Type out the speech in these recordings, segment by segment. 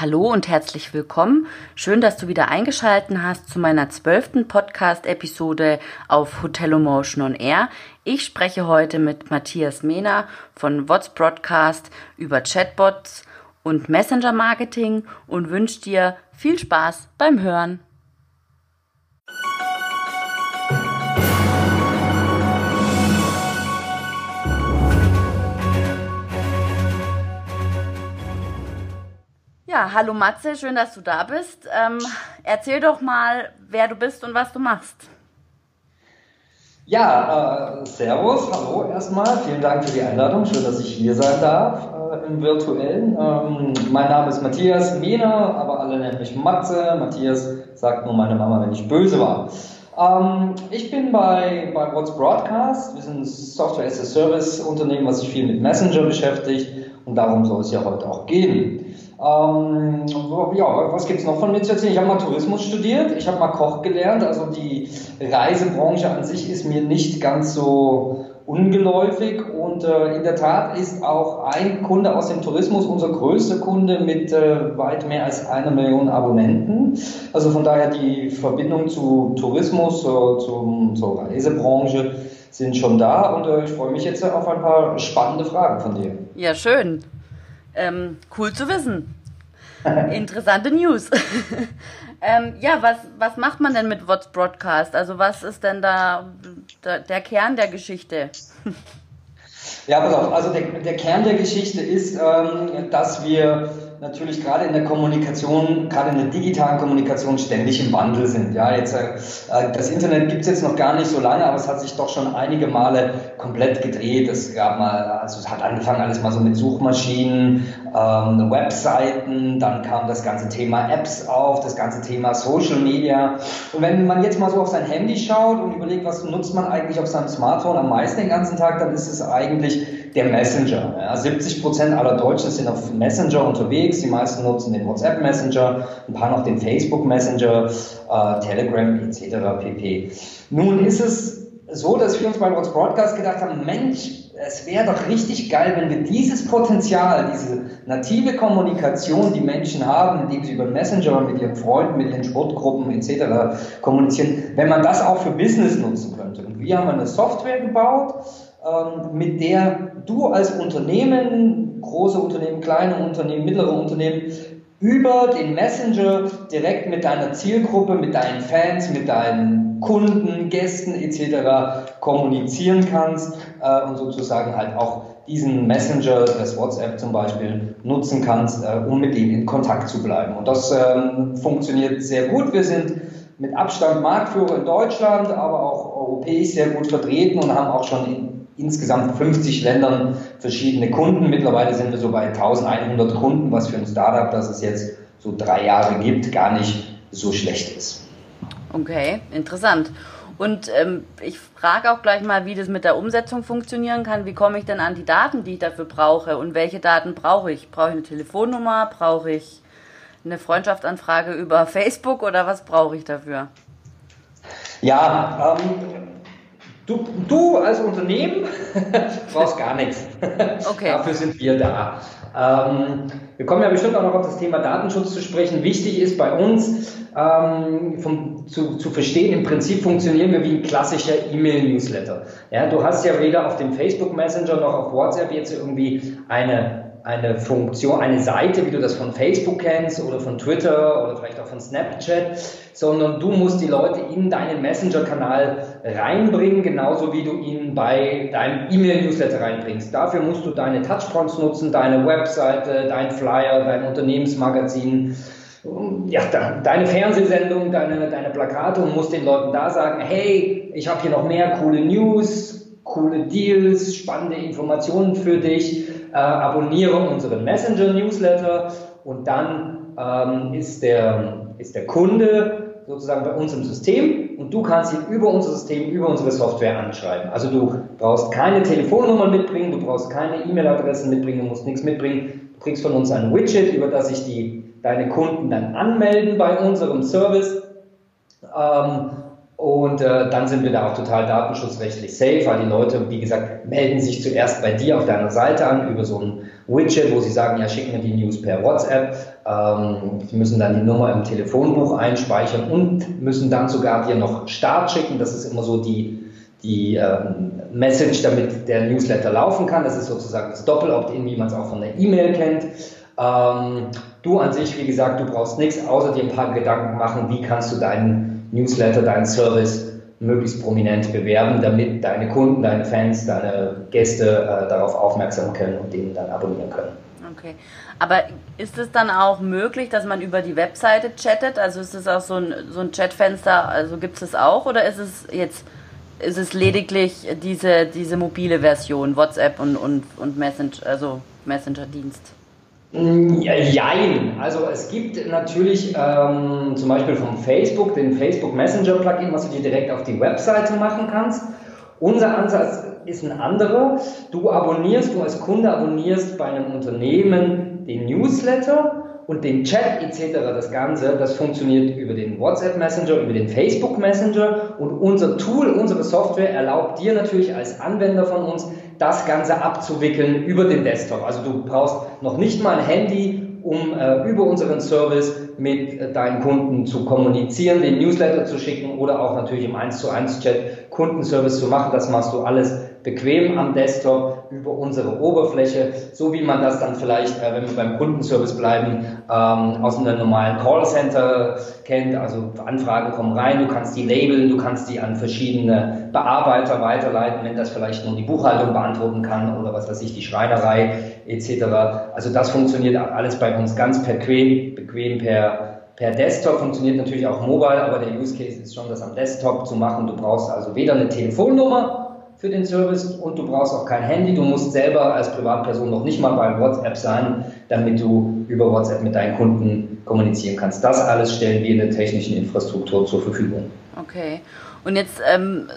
Hallo und herzlich willkommen. Schön, dass du wieder eingeschalten hast zu meiner zwölften Podcast-Episode auf Hotelomotion on Air. Ich spreche heute mit Matthias Mehner von What's Broadcast über Chatbots und Messenger Marketing und wünsche dir viel Spaß beim Hören. Ja, hallo Matze, schön, dass du da bist. Ähm, erzähl doch mal, wer du bist und was du machst. Ja, äh, Servus, hallo erstmal. Vielen Dank für die Einladung. Schön, dass ich hier sein darf äh, im virtuellen. Ähm, mein Name ist Matthias Mehner, aber alle nennen mich Matze. Matthias sagt nur meine Mama, wenn ich böse war. Ähm, ich bin bei, bei What's Broadcast. Wir sind ein Software as a Service Unternehmen, was sich viel mit Messenger beschäftigt. Und darum soll es ja heute auch gehen. Ähm, ja, was gibt es noch von mir zu erzählen? Ich habe mal Tourismus studiert, ich habe mal Koch gelernt, also die Reisebranche an sich ist mir nicht ganz so ungeläufig und äh, in der Tat ist auch ein Kunde aus dem Tourismus unser größter Kunde mit äh, weit mehr als einer Million Abonnenten. Also von daher die Verbindung zu Tourismus, äh, zum, zur Reisebranche sind schon da und äh, ich freue mich jetzt auf ein paar spannende Fragen von dir. Ja, schön. Ähm, cool zu wissen. Interessante News. ähm, ja, was, was macht man denn mit What's Broadcast? Also was ist denn da der, der Kern der Geschichte? ja, pass auf. Also der, der Kern der Geschichte ist, ähm, dass wir natürlich gerade in der Kommunikation, gerade in der digitalen Kommunikation ständig im Wandel sind. Ja, jetzt, äh, das Internet gibt es jetzt noch gar nicht so lange, aber es hat sich doch schon einige Male komplett gedreht. Es gab mal, also es hat angefangen alles mal so mit Suchmaschinen, ähm, Webseiten, dann kam das ganze Thema Apps auf, das ganze Thema Social Media. Und wenn man jetzt mal so auf sein Handy schaut und überlegt, was nutzt man eigentlich auf seinem Smartphone am meisten den ganzen Tag, dann ist es eigentlich der Messenger. Ja, 70 Prozent aller Deutschen sind auf Messenger unterwegs. Die meisten nutzen den WhatsApp Messenger, ein paar noch den Facebook Messenger, äh, Telegram etc. pp. Nun ist es so, dass wir uns bei What's Broadcast gedacht haben, Mensch, es wäre doch richtig geil, wenn wir dieses Potenzial, diese native Kommunikation, die Menschen haben, indem sie über Messenger mit ihren Freunden, mit ihren Sportgruppen etc. kommunizieren, wenn man das auch für Business nutzen könnte. Und wir haben eine Software gebaut, mit der du als Unternehmen, große Unternehmen, kleine Unternehmen, mittlere Unternehmen, über den Messenger direkt mit deiner Zielgruppe, mit deinen Fans, mit deinen Kunden, Gästen etc. kommunizieren kannst äh, und sozusagen halt auch diesen Messenger, das WhatsApp zum Beispiel, nutzen kannst, äh, um mit denen in Kontakt zu bleiben. Und das ähm, funktioniert sehr gut. Wir sind mit Abstand Marktführer in Deutschland, aber auch europäisch sehr gut vertreten und haben auch schon in insgesamt 50 Ländern verschiedene Kunden. Mittlerweile sind wir so bei 1100 Kunden, was für ein Startup, das es jetzt so drei Jahre gibt, gar nicht so schlecht ist. Okay, interessant. Und ähm, ich frage auch gleich mal, wie das mit der Umsetzung funktionieren kann. Wie komme ich denn an die Daten, die ich dafür brauche? Und welche Daten brauche ich? Brauche ich eine Telefonnummer? Brauche ich eine Freundschaftsanfrage über Facebook oder was brauche ich dafür? Ja, ähm, Du, du als Unternehmen brauchst gar nichts. Okay. Dafür sind wir da. Ähm, wir kommen ja bestimmt auch noch auf das Thema Datenschutz zu sprechen. Wichtig ist bei uns ähm, vom, zu, zu verstehen, im Prinzip funktionieren wir wie ein klassischer E-Mail-Newsletter. Ja, du hast ja weder auf dem Facebook Messenger noch auf WhatsApp jetzt irgendwie eine eine Funktion, eine Seite, wie du das von Facebook kennst oder von Twitter oder vielleicht auch von Snapchat, sondern du musst die Leute in deinen Messenger-Kanal reinbringen, genauso wie du ihn bei deinem E-Mail-Newsletter reinbringst. Dafür musst du deine Touchpoints nutzen, deine Webseite, dein Flyer, dein Unternehmensmagazin, ja, deine Fernsehsendung, deine, deine Plakate und musst den Leuten da sagen, hey, ich habe hier noch mehr coole News, coole Deals, spannende Informationen für dich äh, abonniere unseren Messenger-Newsletter und dann ähm, ist, der, ist der Kunde sozusagen bei uns im System und du kannst ihn über unser System, über unsere Software anschreiben. Also du brauchst keine Telefonnummern mitbringen, du brauchst keine E-Mail-Adressen mitbringen, du musst nichts mitbringen. Du kriegst von uns ein Widget, über das sich die, deine Kunden dann anmelden bei unserem Service. Ähm, Und äh, dann sind wir da auch total datenschutzrechtlich safe, weil die Leute, wie gesagt, melden sich zuerst bei dir auf deiner Seite an über so ein Widget, wo sie sagen, ja, schicken mir die News per WhatsApp. Ähm, sie müssen dann die Nummer im Telefonbuch einspeichern und müssen dann sogar dir noch Start schicken. Das ist immer so die, die ähm, Message, damit der Newsletter laufen kann. Das ist sozusagen das Doppel-Opt-in, wie man es auch von der E-Mail kennt. Ähm, du an sich, wie gesagt, du brauchst nichts, außer dir ein paar Gedanken machen, wie kannst du deinen Newsletter, deinen Service möglichst prominent bewerben, damit deine Kunden, deine Fans, deine Gäste äh, darauf aufmerksam können und den dann abonnieren können. Okay. Aber ist es dann auch möglich, dass man über die Webseite chattet? Also ist es auch so ein, so ein Chatfenster, also gibt es auch oder ist es jetzt ist es lediglich diese, diese mobile Version, WhatsApp und, und, und Messenger, also Messenger-Dienst? Mm, jein. Also es gibt natürlich ähm, zum Beispiel vom Facebook den Facebook Messenger Plugin, was du dir direkt auf die Webseite machen kannst. Unser Ansatz ist ein anderer. Du abonnierst, du als Kunde abonnierst bei einem Unternehmen den Newsletter und den Chat etc. Das Ganze, das funktioniert über den WhatsApp Messenger, über den Facebook Messenger und unser Tool, unsere Software erlaubt dir natürlich als Anwender von uns das Ganze abzuwickeln über den Desktop. Also du brauchst noch nicht mal ein Handy, um äh, über unseren Service mit äh, deinen Kunden zu kommunizieren, den Newsletter zu schicken oder auch natürlich im 1 zu 1 Chat Kundenservice zu machen. Das machst du alles bequem am Desktop über unsere Oberfläche, so wie man das dann vielleicht, äh, wenn wir beim Kundenservice bleiben, ähm, aus einem normalen Callcenter kennt. Also Anfragen kommen rein, du kannst die labeln, du kannst die an verschiedene Bearbeiter weiterleiten, wenn das vielleicht nur die Buchhaltung beantworten kann oder was weiß ich, die Schreinerei etc. Also das funktioniert alles bei uns ganz bequem, bequem per Per Desktop funktioniert natürlich auch mobile, aber der Use Case ist schon, das am Desktop zu machen. Du brauchst also weder eine Telefonnummer für den Service und du brauchst auch kein Handy. Du musst selber als Privatperson noch nicht mal bei WhatsApp sein, damit du über WhatsApp mit deinen Kunden kommunizieren kannst. Das alles stellen wir in der technischen Infrastruktur zur Verfügung. Okay. Und jetzt ähm,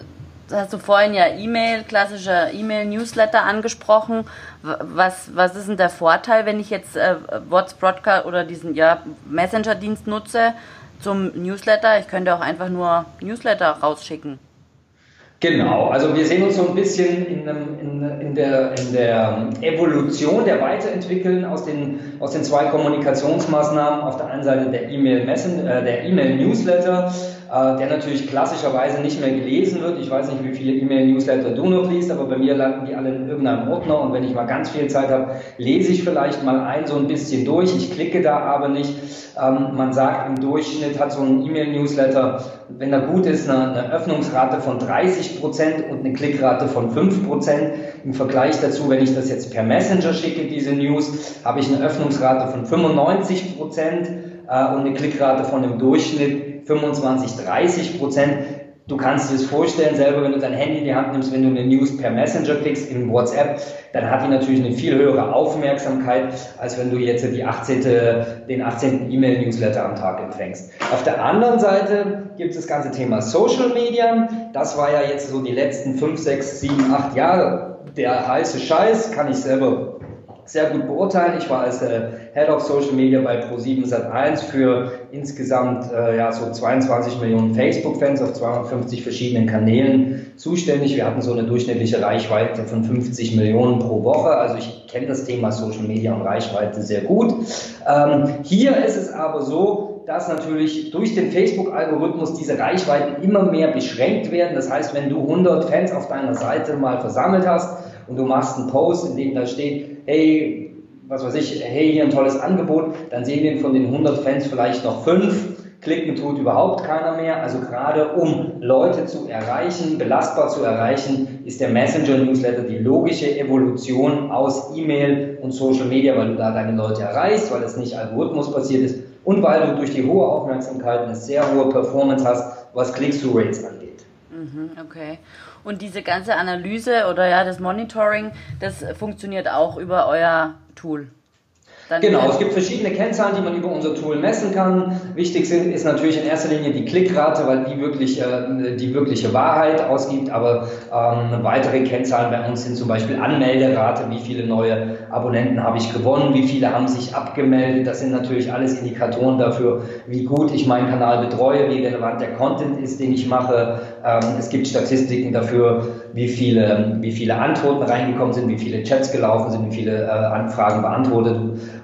hast du vorhin ja E-Mail, klassischer E-Mail-Newsletter angesprochen. Was, was ist denn der Vorteil, wenn ich jetzt äh, WhatsApp Broadcast oder diesen ja, Messenger-Dienst nutze zum Newsletter? Ich könnte auch einfach nur Newsletter rausschicken. Genau, also wir sehen uns so ein bisschen in, in, in, der, in der Evolution der Weiterentwickeln aus den, aus den zwei Kommunikationsmaßnahmen. Auf der einen Seite der E-Mail-Newsletter, äh, e äh, der natürlich klassischerweise nicht mehr gelesen wird. Ich weiß nicht, wie viele E-Mail-Newsletter du noch liest, aber bei mir landen die alle in irgendeinem Ordner und wenn ich mal ganz viel Zeit habe, lese ich vielleicht mal ein so ein bisschen durch. Ich klicke da aber nicht. Ähm, man sagt, im Durchschnitt hat so ein E-Mail-Newsletter, wenn er gut ist, eine, eine Öffnungsrate von 30 Prozent und eine Klickrate von 5 Prozent. Im Vergleich dazu, wenn ich das jetzt per Messenger schicke, diese News, habe ich eine Öffnungsrate von 95 Prozent äh, und eine Klickrate von im Durchschnitt 25, 30 Prozent. Du kannst dir das vorstellen, selber wenn du dein Handy in die Hand nimmst, wenn du eine News per Messenger klickst in WhatsApp, dann hat die natürlich eine viel höhere Aufmerksamkeit, als wenn du jetzt die 18., den 18. E-Mail-Newsletter am Tag empfängst. Auf der anderen Seite gibt es das ganze Thema Social Media. Das war ja jetzt so die letzten 5, 6, 7, 8 Jahre der heiße Scheiß, kann ich selber sehr gut beurteilen. Ich war als äh, Head of Social Media bei Pro7 Sat1 für insgesamt äh, ja, so 22 Millionen Facebook-Fans auf 250 verschiedenen Kanälen zuständig. Wir hatten so eine durchschnittliche Reichweite von 50 Millionen pro Woche. Also ich kenne das Thema Social Media und Reichweite sehr gut. Ähm, hier ist es aber so, dass natürlich durch den Facebook-Algorithmus diese Reichweiten immer mehr beschränkt werden. Das heißt, wenn du 100 Fans auf deiner Seite mal versammelt hast und du machst einen Post, in dem da steht, hey, was weiß ich, hey, hier ein tolles Angebot, dann sehen wir von den 100 Fans vielleicht noch fünf. Klicken tut überhaupt keiner mehr. Also gerade um Leute zu erreichen, belastbar zu erreichen, ist der Messenger-Newsletter die logische Evolution aus E-Mail und Social Media, weil du da deine Leute erreichst, weil es nicht algorithmusbasiert ist und weil du durch die hohe Aufmerksamkeit eine sehr hohe Performance hast, was Click-Through-Rates angeht. Okay. Und diese ganze Analyse oder ja das Monitoring, das funktioniert auch über euer Tool. Dann genau, es gibt verschiedene Kennzahlen, die man über unser Tool messen kann. Wichtig sind, ist natürlich in erster Linie die Klickrate, weil die, wirklich, äh, die wirkliche Wahrheit ausgibt. Aber ähm, weitere Kennzahlen bei uns sind zum Beispiel Anmelderate, wie viele neue Abonnenten habe ich gewonnen, wie viele haben sich abgemeldet. Das sind natürlich alles Indikatoren dafür, wie gut ich meinen Kanal betreue, wie relevant der Content ist, den ich mache. Ähm, es gibt Statistiken dafür, wie viele, wie viele Antworten reingekommen sind, wie viele Chats gelaufen sind, wie viele äh, Anfragen beantwortet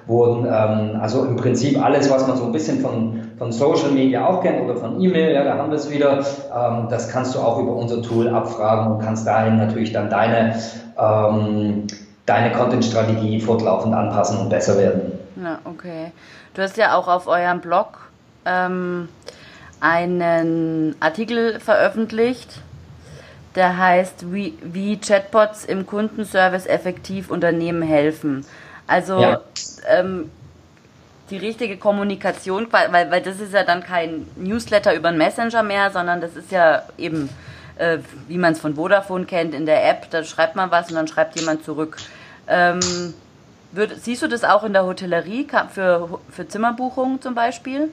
wurden. Ähm, also im Prinzip alles, was man so ein bisschen von, von Social Media auch kennt oder von E-Mail, ja, da haben wir es wieder. Ähm, das kannst du auch über unser Tool abfragen und kannst dahin natürlich dann deine, ähm, deine Content-Strategie fortlaufend anpassen und besser werden. Ja, okay. Du hast ja auch auf eurem Blog ähm, einen Artikel veröffentlicht, der heißt, wie, wie Chatbots im Kundenservice effektiv Unternehmen helfen. Also ja. ähm, die richtige Kommunikation, weil, weil das ist ja dann kein Newsletter über einen Messenger mehr, sondern das ist ja eben, äh, wie man es von Vodafone kennt, in der App, da schreibt man was und dann schreibt jemand zurück. Ähm, würd, siehst du das auch in der Hotellerie für, für Zimmerbuchungen zum Beispiel?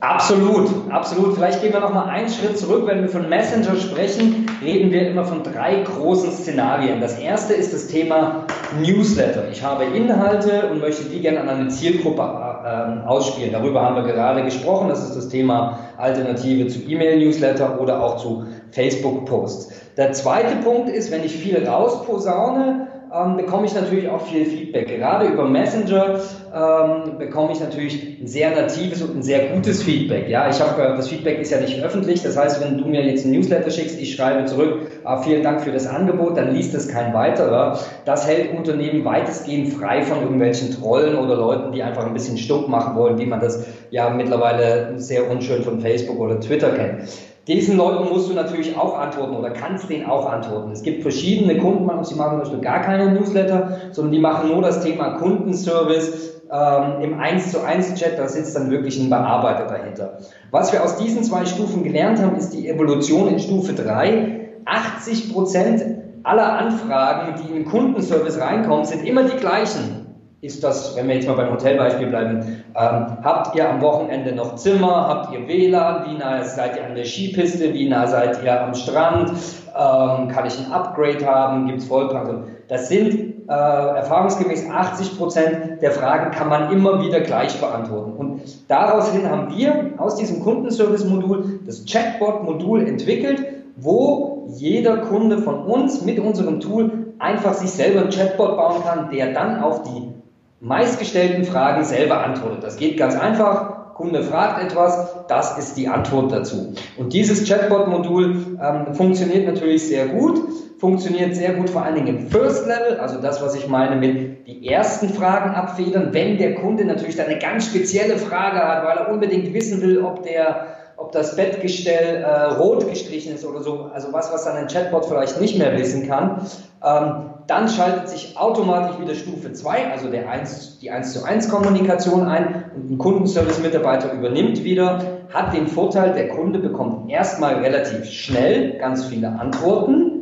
Absolut, absolut. Vielleicht gehen wir noch mal einen Schritt zurück. Wenn wir von Messenger sprechen, reden wir immer von drei großen Szenarien. Das erste ist das Thema Newsletter. Ich habe Inhalte und möchte die gerne an eine Zielgruppe äh, ausspielen. Darüber haben wir gerade gesprochen. Das ist das Thema Alternative zu E-Mail-Newsletter oder auch zu Facebook-Posts. Der zweite Punkt ist, wenn ich viel rausposaune, ähm, bekomme ich natürlich auch viel Feedback. Gerade über Messenger ähm, bekomme ich natürlich ein sehr natives und ein sehr gutes Feedback. Ja, ich habe das Feedback ist ja nicht öffentlich. Das heißt, wenn du mir jetzt ein Newsletter schickst, ich schreibe zurück, ah, vielen Dank für das Angebot, dann liest es kein weiterer. Das hält Unternehmen weitestgehend frei von irgendwelchen Trollen oder Leuten, die einfach ein bisschen Stuck machen wollen, wie man das ja mittlerweile sehr unschön von Facebook oder Twitter kennt. Diesen Leuten musst du natürlich auch antworten oder kannst denen auch antworten. Es gibt verschiedene Kunden, die machen zum Beispiel gar keine Newsletter, sondern die machen nur das Thema Kundenservice ähm, im 1 zu 1 Chat, da sitzt dann wirklich ein Bearbeiter dahinter. Was wir aus diesen zwei Stufen gelernt haben, ist die Evolution in Stufe 3. 80 Prozent aller Anfragen, die in den Kundenservice reinkommen, sind immer die gleichen ist das, wenn wir jetzt mal beim Hotelbeispiel bleiben, ähm, habt ihr am Wochenende noch Zimmer, habt ihr WLAN, wie nah seid ihr an der Skipiste, wie nah seid ihr am Strand, ähm, kann ich ein Upgrade haben, gibt es Vollpark. Das sind äh, erfahrungsgemäß 80 Prozent der Fragen kann man immer wieder gleich beantworten. Und daraus hin haben wir aus diesem Kundenservice-Modul das Chatbot-Modul entwickelt, wo jeder Kunde von uns mit unserem Tool einfach sich selber ein Chatbot bauen kann, der dann auf die meistgestellten Fragen selber antwortet. Das geht ganz einfach. Kunde fragt etwas, das ist die Antwort dazu. Und dieses Chatbot-Modul ähm, funktioniert natürlich sehr gut, funktioniert sehr gut vor allen Dingen im First Level, also das, was ich meine mit die ersten Fragen abfedern, wenn der Kunde natürlich eine ganz spezielle Frage hat, weil er unbedingt wissen will, ob der ob das Bettgestell äh, rot gestrichen ist oder so, also was, was dann ein Chatbot vielleicht nicht mehr wissen kann. Ähm, dann schaltet sich automatisch wieder Stufe 2, also der 1, die 1 zu 1 Kommunikation ein und ein Kundenservice-Mitarbeiter übernimmt wieder, hat den Vorteil, der Kunde bekommt erstmal relativ schnell ganz viele Antworten.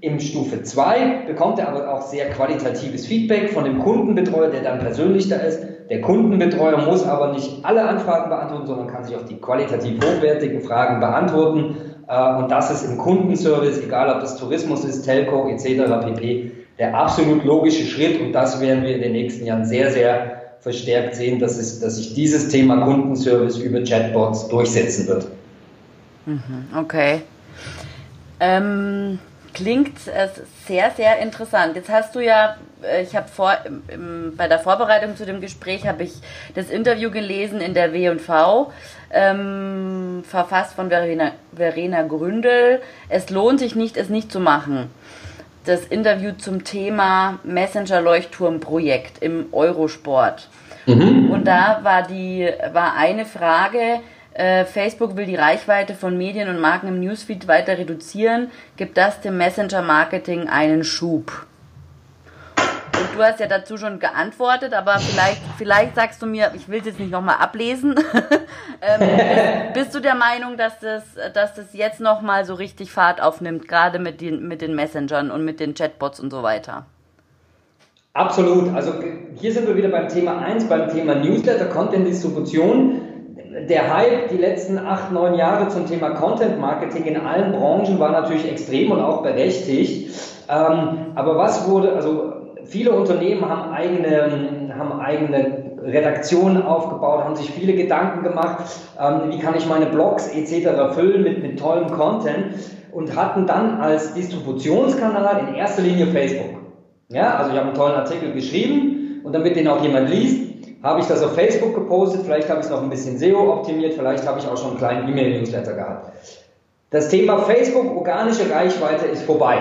Im Stufe 2 bekommt er aber auch sehr qualitatives Feedback von dem Kundenbetreuer, der dann persönlich da ist. Der Kundenbetreuer muss aber nicht alle Anfragen beantworten, sondern kann sich auch die qualitativ hochwertigen Fragen beantworten äh, und das ist im Kundenservice, egal ob das Tourismus ist, Telco etc. pp., der absolut logische Schritt. Und das werden wir in den nächsten Jahren sehr, sehr verstärkt sehen, dass, es, dass sich dieses Thema Kundenservice über Chatbots durchsetzen wird. Mhm, okay. Ähm, klingt äh, sehr, sehr interessant. Jetzt hast du ja, äh, ich habe vor, im, bei der Vorbereitung zu dem Gespräch habe ich das Interview gelesen in der W&V ähm, verfasst von Verena, Verena Gründel. Es lohnt sich nicht, es nicht zu machen. Das Interview zum Thema Messenger-Leuchtturm-Projekt im Eurosport. Mhm. Und da war, die, war eine Frage, äh, Facebook will die Reichweite von Medien und Marken im Newsfeed weiter reduzieren. Gibt das dem Messenger-Marketing einen Schub? Und du hast ja dazu schon geantwortet, aber vielleicht, vielleicht sagst du mir, ich will es jetzt nicht nochmal ablesen. ähm, bist, du der Meinung, dass das, dass das jetzt nochmal so richtig Fahrt aufnimmt, gerade mit den, mit den Messengern und mit den Chatbots und so weiter? Absolut. Also hier sind wir wieder beim Thema 1, beim Thema Newsletter, Content-Distribution. Der Hype die letzten acht, neun Jahre zum Thema Content Marketing in allen Branchen war natürlich extrem und auch berechtigt. Ähm, aber was wurde, also viele Unternehmen haben eigene, haben eigene Redaktionen aufgebaut, haben sich viele Gedanken gemacht, ähm, wie kann ich meine Blogs etc. füllen mit, mit tollem Content und hatten dann als Distributionskanal in erster Linie Facebook. Ja, also ich habe einen tollen Artikel geschrieben und damit den auch jemand liest, habe ich das auf Facebook gepostet, vielleicht habe ich es noch ein bisschen SEO optimiert, vielleicht habe ich auch schon einen kleinen E-Mail-Newsletter gehabt. Das Thema Facebook, organische Reichweite ist vorbei.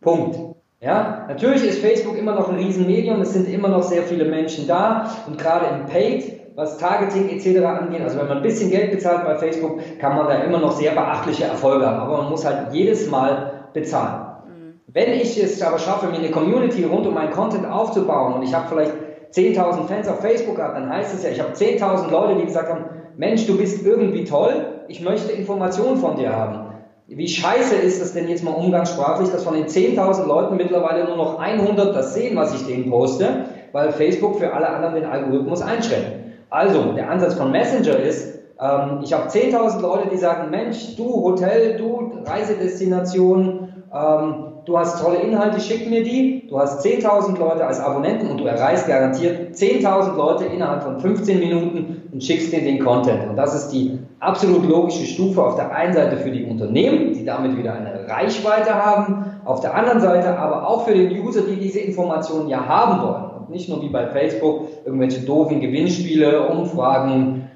Punkt. Ja, natürlich ist Facebook immer noch ein Riesenmedium, es sind immer noch sehr viele Menschen da und gerade im Paid, was Targeting etc. angeht, also wenn man ein bisschen Geld bezahlt bei Facebook, kann man da immer noch sehr beachtliche Erfolge haben, aber man muss halt jedes Mal bezahlen. Mhm. Wenn ich es aber schaffe, mir eine Community rund um meinen Content aufzubauen und ich habe vielleicht 10.000 Fans auf Facebook gehabt, dann heißt es ja, ich habe 10.000 Leute, die gesagt haben, Mensch, du bist irgendwie toll, ich möchte Informationen von dir haben. Wie scheiße ist es denn jetzt mal umgangssprachlich, dass von den 10.000 Leuten mittlerweile nur noch 100 das sehen, was ich denen poste, weil Facebook für alle anderen den Algorithmus einschränkt. Also, der Ansatz von Messenger ist, ähm, ich habe 10.000 Leute, die sagen, Mensch, du Hotel, du Reisedestination, ähm, du hast tolle Inhalte, schick mir die. Du hast 10.000 Leute als Abonnenten und du erreichst garantiert 10.000 Leute innerhalb von 15 Minuten und schickst denen den Content. Und das ist die absolut logische Stufe auf der einen Seite für die Unternehmen, die damit wieder eine Reichweite haben, auf der anderen Seite aber auch für den User, die diese Informationen ja haben wollen. Und nicht nur wie bei Facebook irgendwelche doofen Gewinnspiele, Umfragen,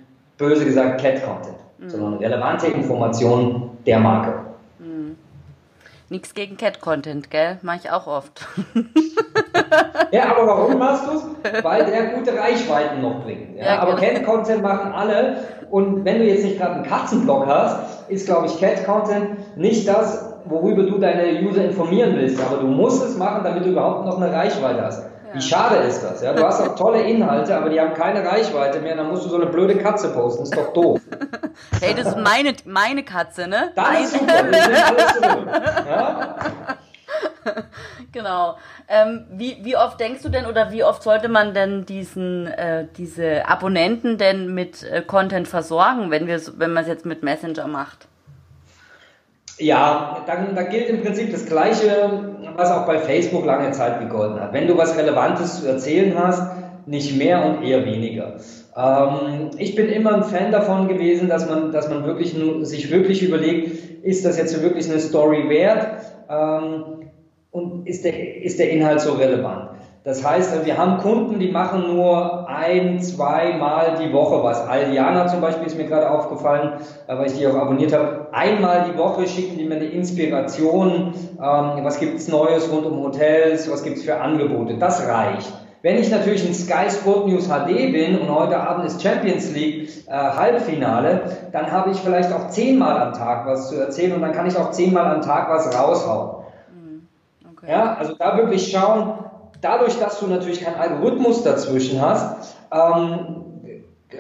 böse gesagt Cat-Content, mhm. sondern relevante Informationen der Marke. Nichts gegen Cat-Content, gell? Mach ich auch oft. ja, aber warum machst du es? Weil der gute Reichweiten noch bringt. Ja? Ja, aber genau. Cat-Content machen alle. Und wenn du jetzt nicht gerade einen Katzenblog hast, ist, glaube ich, Cat-Content nicht das, worüber du deine User informieren willst. Aber du musst es machen, damit du überhaupt noch eine Reichweite hast. Wie schade ist das? Ja? Du hast auch tolle Inhalte, aber die haben keine Reichweite mehr. Dann musst du so eine blöde Katze posten. Ist doch doof. Hey, das ist meine, meine Katze, ne? Das ist super. Wir sind alles zurück. Ja? Genau. Ähm, wie, wie oft denkst du denn oder wie oft sollte man denn diesen, äh, diese Abonnenten denn mit äh, Content versorgen, wenn, wir, wenn man es jetzt mit Messenger macht? Ja, dann, da gilt im Prinzip das Gleiche, was auch bei Facebook lange Zeit gegolten hat. Wenn du was Relevantes zu erzählen hast, nicht mehr und eher weniger. Ähm, ich bin immer ein Fan davon gewesen, dass man, dass man wirklich nur, sich wirklich überlegt, ist das jetzt wirklich eine Story wert ähm, und ist der, ist der Inhalt so relevant? Das heißt, wir haben Kunden, die machen nur ein, zwei Mal die Woche was. Aldiana zum Beispiel ist mir gerade aufgefallen, äh, weil ich die auch abonniert habe. Einmal die Woche schicken die mir eine Inspiration. Ähm, was gibt's Neues rund um Hotels? Was gibt's für Angebote? Das reicht. Wenn ich natürlich in Sky Sport News HD bin und heute Abend ist Champions League äh, Halbfinale, dann habe ich vielleicht auch zehnmal am Tag was zu erzählen und dann kann ich auch zehnmal am Tag was raushauen. Mhm. Okay. Ja, also da wirklich schauen, dadurch, dass du natürlich keinen Algorithmus dazwischen hast, ähm,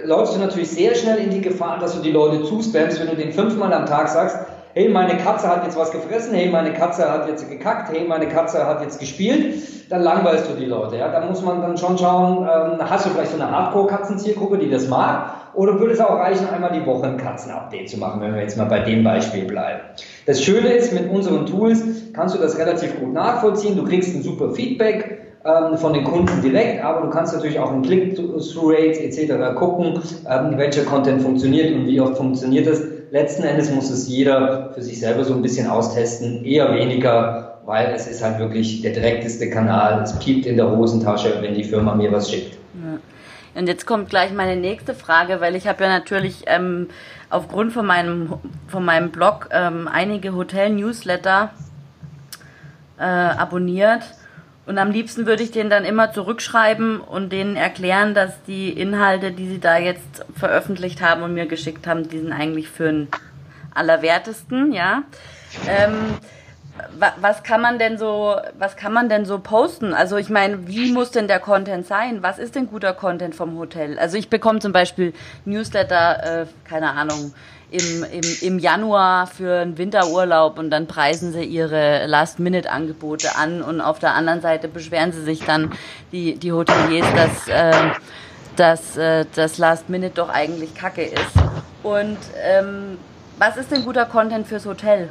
läufst du natürlich sehr schnell in die Gefahr, dass du die Leute zuspammst, wenn du den fünfmal am Tag sagst, hey, meine Katze hat jetzt was gefressen, hey, meine Katze hat jetzt gekackt, hey, meine Katze hat jetzt gespielt, dann langweilst du die Leute. Ja? Da muss man dann schon schauen, ähm, hast du vielleicht so eine Hardcore-Katzenzielgruppe, die das mag, oder würde es auch reichen, einmal die Woche ein Katzenupdate zu machen, wenn wir jetzt mal bei dem Beispiel bleiben. Das Schöne ist, mit unseren Tools kannst du das relativ gut nachvollziehen, du kriegst ein super Feedback, ähm, von den Kunden direkt, aber du kannst natürlich auch in Click-Through-Rates etc. gucken, ähm, welcher Content funktioniert und wie oft funktioniert es. Letzten Endes muss es jeder für sich selber so ein bisschen austesten, eher weniger, weil es ist halt wirklich der direkteste Kanal. Es piept in der Hosentasche, wenn die Firma mir was schickt. Ja. Und jetzt kommt gleich meine nächste Frage, weil ich habe ja natürlich ähm, aufgrund von meinem, von meinem Blog ähm, einige Hotel-Newsletter äh, abonniert und am liebsten würde ich denen dann immer zurückschreiben und denen erklären, dass die Inhalte, die sie da jetzt veröffentlicht haben und mir geschickt haben, die sind eigentlich für den Allerwertesten, ja. Ähm, was kann man denn so, was kann man denn so posten? Also ich meine, wie muss denn der Content sein? Was ist denn guter Content vom Hotel? Also ich bekomme zum Beispiel Newsletter, äh, keine Ahnung, im, im, im Januar für einen Winterurlaub und dann preisen sie ihre Last-Minute-Angebote an und auf der anderen Seite beschweren sie sich dann die, die Hoteliers, dass, äh, dass äh, das Last-Minute doch eigentlich Kacke ist. Und ähm, was ist denn guter Content fürs Hotel?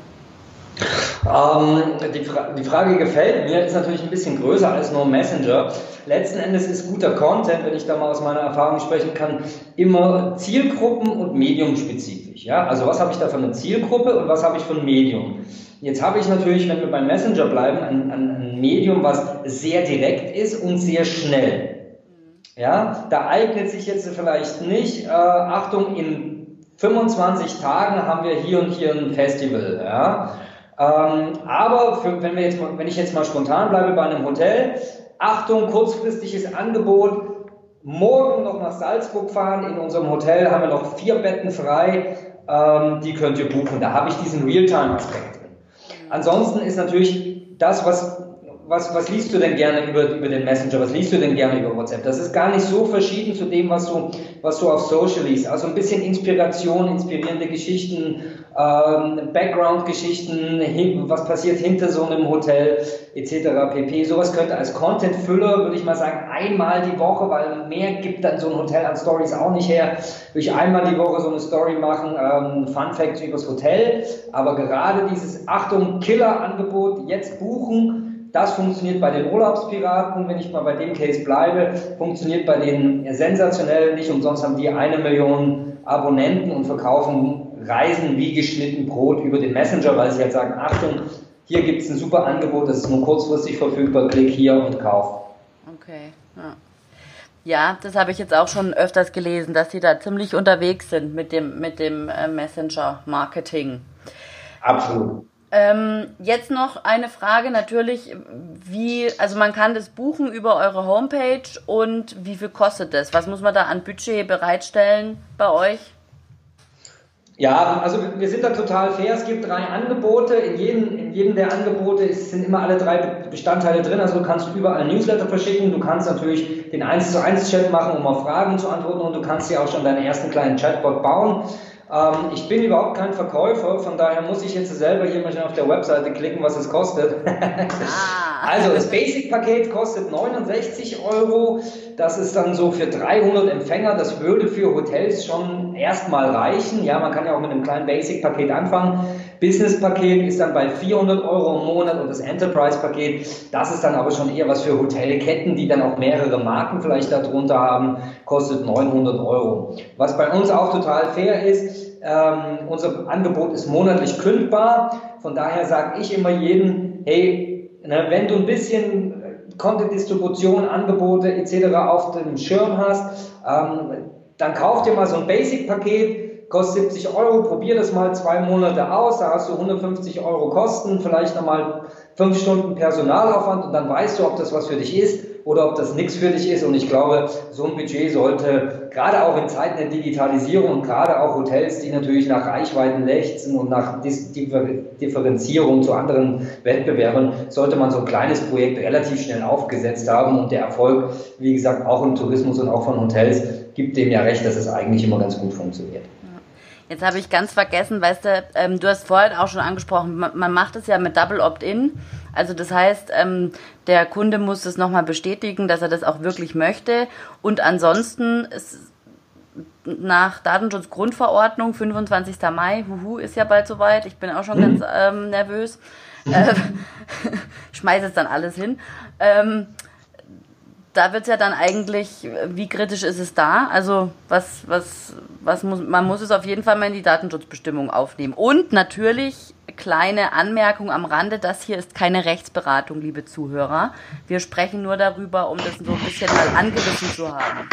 Ähm, die, Fra die, Frage gefällt mir, ist natürlich ein bisschen größer als nur Messenger. Letzten Endes ist guter Content, wenn ich da mal aus meiner Erfahrung sprechen kann, immer Zielgruppen- und Medium-spezifisch. Ja? Also was habe ich da für eine Zielgruppe und was habe ich für ein Medium? Jetzt habe ich natürlich, wenn wir beim Messenger bleiben, ein, ein Medium, was sehr direkt ist und sehr schnell. Ja, da eignet sich jetzt vielleicht nicht, äh, Achtung, in 25 Tagen haben wir hier und hier ein Festival. Ja? Ähm, aber für, wenn, wir jetzt wenn ich jetzt mal spontan bleibe bei einem Hotel, Achtung, kurzfristiges Angebot, morgen noch nach Salzburg fahren, in unserem Hotel haben wir noch vier Betten frei, ähm, die könnt ihr buchen. Da habe ich diesen Realtime-Aspekt drin. Ansonsten ist natürlich das, was was, was liest du denn gerne über, über den Messenger? Was liest du denn gerne über WhatsApp? Das ist gar nicht so verschieden zu dem, was du, was du auf Social liest. Also ein bisschen Inspiration, inspirierende Geschichten, ähm, Background-Geschichten, was passiert hinter so einem Hotel, etc. pp. Sowas könnte als Content-Füller, würde ich mal sagen, einmal die Woche, weil mehr gibt dann so ein Hotel an Stories auch nicht her, würde ich einmal die Woche so eine Story machen, ähm, Fun Facts übers Hotel. Aber gerade dieses Achtung, Killer-Angebot, jetzt buchen, das funktioniert bei den Urlaubspiraten, wenn ich mal bei dem Case bleibe, funktioniert bei denen sensationell. Nicht umsonst haben die eine Million Abonnenten und verkaufen Reisen wie geschnitten Brot über den Messenger, weil sie halt sagen, Achtung, hier gibt es ein super Angebot, das ist nur kurzfristig verfügbar, klick hier und kauf. Okay, ja. Ja, das habe ich jetzt auch schon öfters gelesen, dass sie da ziemlich unterwegs sind mit dem, mit dem äh, Messenger-Marketing. Absolut. Ähm, jetzt noch eine Frage natürlich, wie, also man kann das buchen über eure Homepage und wie viel kostet das? Was muss man da an Budget bereitstellen bei euch? Ja, also wir sind da total fair. Es gibt drei Angebote. In jedem, in jedem der Angebote sind immer alle drei Bestandteile drin. Also du kannst überall Newsletter verschicken. Du kannst natürlich den 1 zu 1 Chat machen, um auf Fragen zu antworten und du kannst ja auch schon deinen ersten kleinen Chatbot bauen. Ähm, ich bin überhaupt kein Verkäufer, von daher muss ich jetzt selber hier mal auf der Webseite klicken, was es kostet. Ah. also das Basic-Paket kostet 69 Euro. Das ist dann so für 300 Empfänger. Das würde für Hotels schon erstmal reichen. Ja, man kann ja auch mit einem kleinen Basic-Paket anfangen. Business-Paket ist dann bei 400 Euro im Monat und das Enterprise-Paket, das ist dann aber schon eher was für Hotelketten, die dann auch mehrere Marken vielleicht darunter haben, kostet 900 Euro. Was bei uns auch total fair ist, ähm, unser Angebot ist monatlich kündbar. Von daher sage ich immer jedem, hey, ne, wenn du ein bisschen Content-Distribution, Angebote etc. auf dem Schirm hast, ähm, dann kauf dir mal so ein Basic-Paket, kostet 70 Euro, probier das mal zwei Monate aus, da hast du 150 Euro Kosten, vielleicht nochmal fünf Stunden Personalaufwand und dann weißt du, ob das was für dich ist oder ob das nichts für dich ist. Und ich glaube, so ein Budget sollte gerade auch in Zeiten der Digitalisierung und gerade auch Hotels, die natürlich nach Reichweiten lechzen und nach Differenzierung zu anderen Wettbewerbern, sollte man so ein kleines Projekt relativ schnell aufgesetzt haben. Und der Erfolg, wie gesagt, auch im Tourismus und auch von Hotels, gibt dem ja recht, dass es eigentlich immer ganz gut funktioniert. Jetzt habe ich ganz vergessen, weißt du, ähm, du hast vorhin auch schon angesprochen, man, man macht es ja mit Double Opt-in. Also das heißt, ähm, der Kunde muss es nochmal bestätigen, dass er das auch wirklich möchte. Und ansonsten ist nach Datenschutzgrundverordnung, 25. Mai, huhu, ist ja bald soweit. Ich bin auch schon mhm. ganz ähm, nervös. Äh, schmeiße jetzt dann alles hin. Ähm, da wird es ja dann eigentlich, wie kritisch ist es da? Also was, was, was muss, man muss es auf jeden Fall mal in die Datenschutzbestimmung aufnehmen. Und natürlich kleine Anmerkung am Rande, das hier ist keine Rechtsberatung, liebe Zuhörer. Wir sprechen nur darüber, um das so ein bisschen mal angerissen zu haben.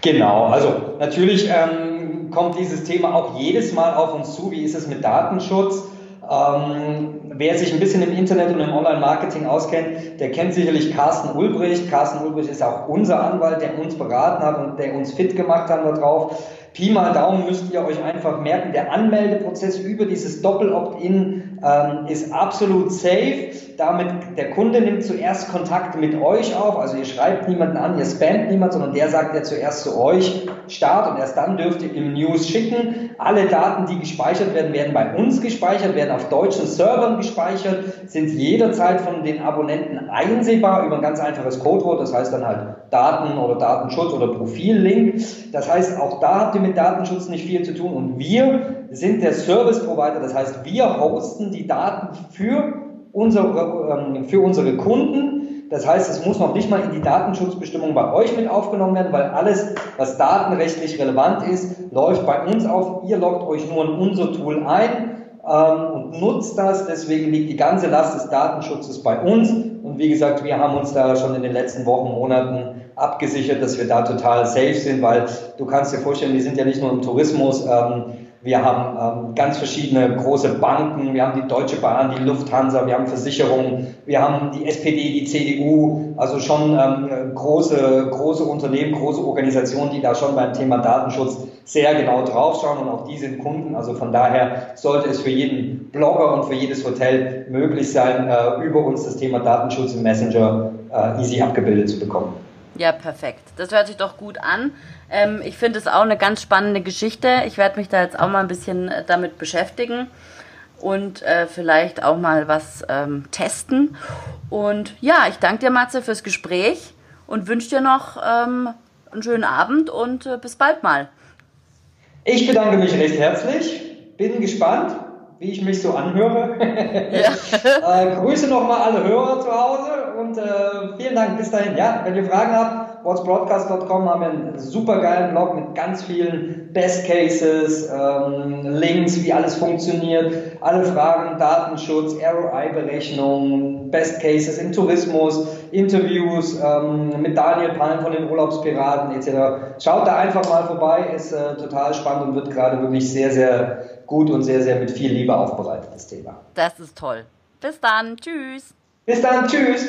Genau, also natürlich ähm, kommt dieses Thema auch jedes Mal auf uns zu. Wie ist es mit Datenschutz? Ähm, wer sich ein bisschen im Internet und im Online-Marketing auskennt, der kennt sicherlich Carsten Ulbricht. Carsten Ulbricht ist auch unser Anwalt, der uns beraten hat und der uns fit gemacht hat darauf. Pi mal Daumen müsst ihr euch einfach merken, der Anmeldeprozess über dieses Doppel-Opt-in ähm, ist absolut safe. Damit der Kunde nimmt zuerst Kontakt mit euch auf. Also ihr schreibt niemanden an, ihr spamt niemanden, sondern der sagt ja zuerst zu euch Start und erst dann dürft ihr im News schicken. Alle Daten, die gespeichert werden, werden bei uns gespeichert, werden auf deutschen Servern gespeichert, sind jederzeit von den Abonnenten einsehbar über ein ganz einfaches Codewort. Das heißt dann halt Daten oder Datenschutz oder Profillink. Das heißt, auch da habt ihr mit Datenschutz nicht viel zu tun und wir sind der Service Provider. Das heißt, wir hosten die Daten für unsere, ähm, für unsere Kunden. Das heißt, es muss noch nicht mal in die Datenschutzbestimmung bei euch mit aufgenommen werden, weil alles, was datenrechtlich relevant ist, läuft bei uns auf. Ihr loggt euch nur in unser Tool ein ähm, und nutzt das. Deswegen liegt die ganze Last des Datenschutzes bei uns. Und wie gesagt, wir haben uns da schon in den letzten Wochen, Monaten abgesichert, dass wir da total safe sind, weil du kannst dir vorstellen, wir sind ja nicht nur im Tourismus. Ähm, wir haben ähm, ganz verschiedene große Banken, wir haben die Deutsche Bahn, die Lufthansa, wir haben Versicherungen, wir haben die SPD, die CDU, also schon ähm, große, große Unternehmen, große Organisationen, die da schon beim Thema Datenschutz sehr genau draufschauen und auch die sind Kunden. Also von daher sollte es für jeden Blogger und für jedes Hotel möglich sein, äh, über uns das Thema Datenschutz im Messenger äh, easy abgebildet zu bekommen. Ja, perfekt. Das hört sich doch gut an. Ähm, ich finde es auch eine ganz spannende Geschichte. Ich werde mich da jetzt auch mal ein bisschen äh, damit beschäftigen und äh, vielleicht auch mal was ähm, testen. Und ja, ich danke dir, Matze, fürs Gespräch und wünsche dir noch ähm, einen schönen Abend und äh, bis bald mal. Ich bedanke mich recht herzlich. Bin gespannt, wie ich mich so anhöre. Ja. äh, grüße nochmal alle Hörer zu Hause und äh, vielen Dank. Bis dahin. Ja, wenn ihr Fragen habt, whatsbroadcast.com haben wir einen super geilen Blog mit ganz vielen Best Cases, ähm, Links, wie alles funktioniert, alle Fragen, Datenschutz, ROI-Berechnung, Best Cases im Tourismus, Interviews ähm, mit Daniel Palm von den Urlaubspiraten etc. Schaut da einfach mal vorbei, ist äh, total spannend und wird gerade wirklich sehr, sehr gut und sehr, sehr mit viel Liebe aufbereitet, das Thema. Das ist toll. Bis dann. Tschüss. Bis dann. Tschüss.